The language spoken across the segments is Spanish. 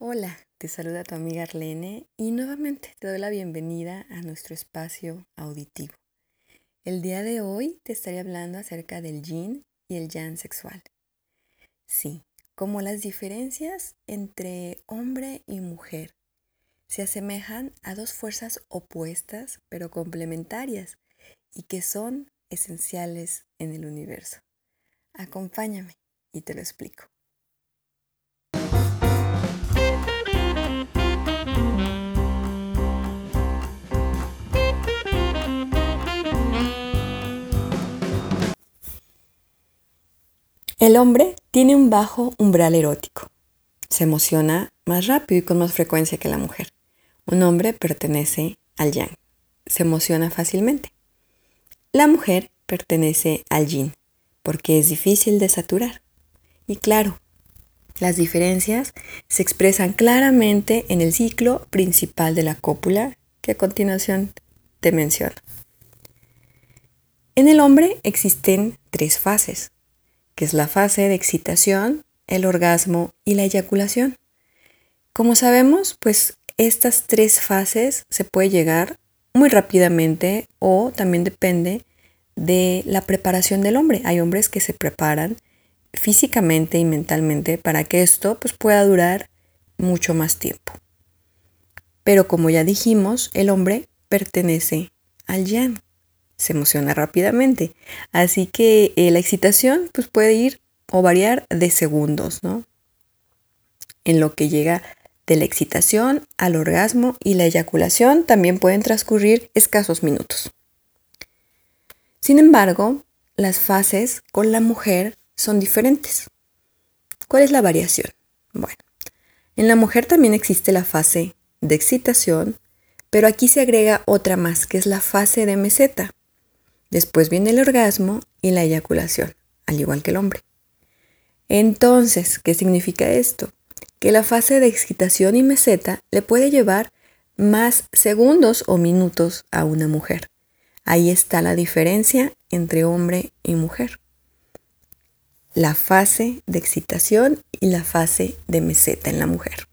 Hola, te saluda tu amiga Arlene y nuevamente te doy la bienvenida a nuestro espacio auditivo. El día de hoy te estaré hablando acerca del yin y el yang sexual. Sí, como las diferencias entre hombre y mujer se asemejan a dos fuerzas opuestas pero complementarias y que son esenciales en el universo. Acompáñame y te lo explico. El hombre tiene un bajo umbral erótico. Se emociona más rápido y con más frecuencia que la mujer. Un hombre pertenece al yang. Se emociona fácilmente. La mujer pertenece al yin, porque es difícil de saturar. Y claro, las diferencias se expresan claramente en el ciclo principal de la cópula, que a continuación te menciono. En el hombre existen tres fases que es la fase de excitación, el orgasmo y la eyaculación. Como sabemos, pues estas tres fases se puede llegar muy rápidamente o también depende de la preparación del hombre. Hay hombres que se preparan físicamente y mentalmente para que esto pues, pueda durar mucho más tiempo. Pero como ya dijimos, el hombre pertenece al yang se emociona rápidamente. Así que eh, la excitación pues, puede ir o variar de segundos, ¿no? En lo que llega de la excitación al orgasmo y la eyaculación también pueden transcurrir escasos minutos. Sin embargo, las fases con la mujer son diferentes. ¿Cuál es la variación? Bueno, en la mujer también existe la fase de excitación, pero aquí se agrega otra más, que es la fase de meseta. Después viene el orgasmo y la eyaculación, al igual que el hombre. Entonces, ¿qué significa esto? Que la fase de excitación y meseta le puede llevar más segundos o minutos a una mujer. Ahí está la diferencia entre hombre y mujer. La fase de excitación y la fase de meseta en la mujer.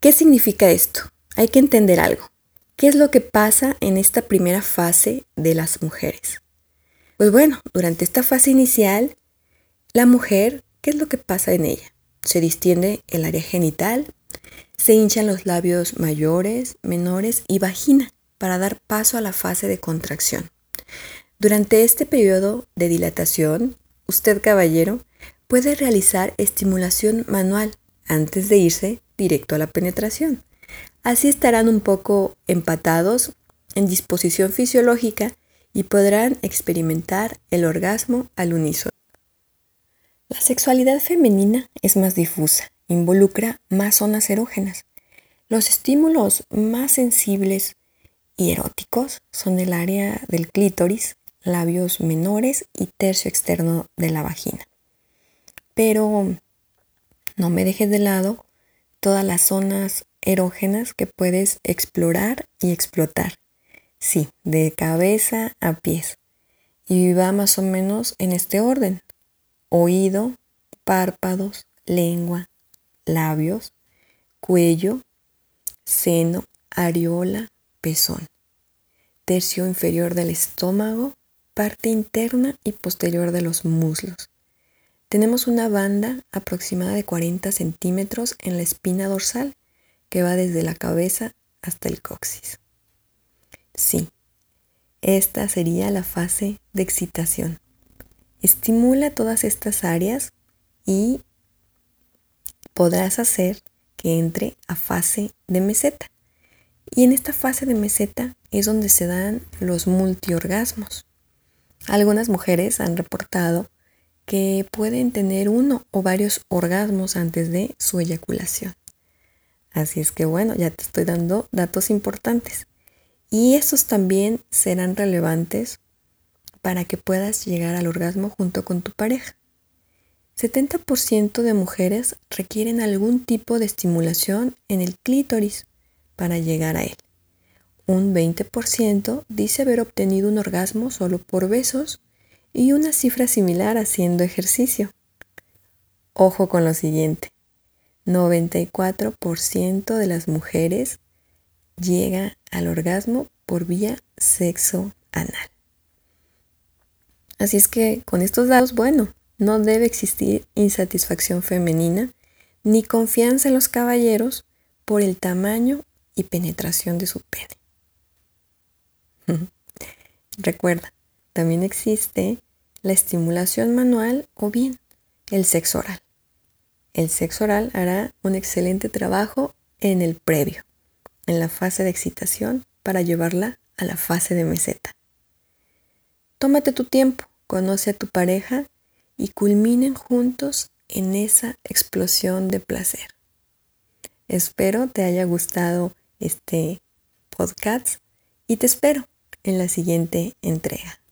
¿Qué significa esto? Hay que entender algo. ¿Qué es lo que pasa en esta primera fase de las mujeres? Pues bueno, durante esta fase inicial, la mujer, ¿qué es lo que pasa en ella? Se distiende el área genital, se hinchan los labios mayores, menores y vagina para dar paso a la fase de contracción. Durante este periodo de dilatación, usted caballero puede realizar estimulación manual antes de irse directo a la penetración. Así estarán un poco empatados en disposición fisiológica y podrán experimentar el orgasmo al unísono. La sexualidad femenina es más difusa, involucra más zonas erógenas. Los estímulos más sensibles y eróticos son el área del clítoris, labios menores y tercio externo de la vagina. Pero no me dejes de lado todas las zonas erógenas que puedes explorar y explotar. Sí, de cabeza a pies. Y va más o menos en este orden. Oído, párpados, lengua, labios, cuello, seno, areola, pezón. Tercio inferior del estómago, parte interna y posterior de los muslos. Tenemos una banda aproximada de 40 centímetros en la espina dorsal que va desde la cabeza hasta el coxis. Sí, esta sería la fase de excitación. Estimula todas estas áreas y podrás hacer que entre a fase de meseta. Y en esta fase de meseta es donde se dan los multiorgasmos. Algunas mujeres han reportado que pueden tener uno o varios orgasmos antes de su eyaculación. Así es que bueno, ya te estoy dando datos importantes. Y estos también serán relevantes para que puedas llegar al orgasmo junto con tu pareja. 70% de mujeres requieren algún tipo de estimulación en el clítoris para llegar a él. Un 20% dice haber obtenido un orgasmo solo por besos y una cifra similar haciendo ejercicio. Ojo con lo siguiente. 94% de las mujeres llega al orgasmo por vía sexo anal. Así es que con estos datos, bueno, no debe existir insatisfacción femenina ni confianza en los caballeros por el tamaño y penetración de su pene. Recuerda, también existe la estimulación manual o bien el sexo oral. El sexo oral hará un excelente trabajo en el previo, en la fase de excitación, para llevarla a la fase de meseta. Tómate tu tiempo, conoce a tu pareja y culminen juntos en esa explosión de placer. Espero te haya gustado este podcast y te espero en la siguiente entrega.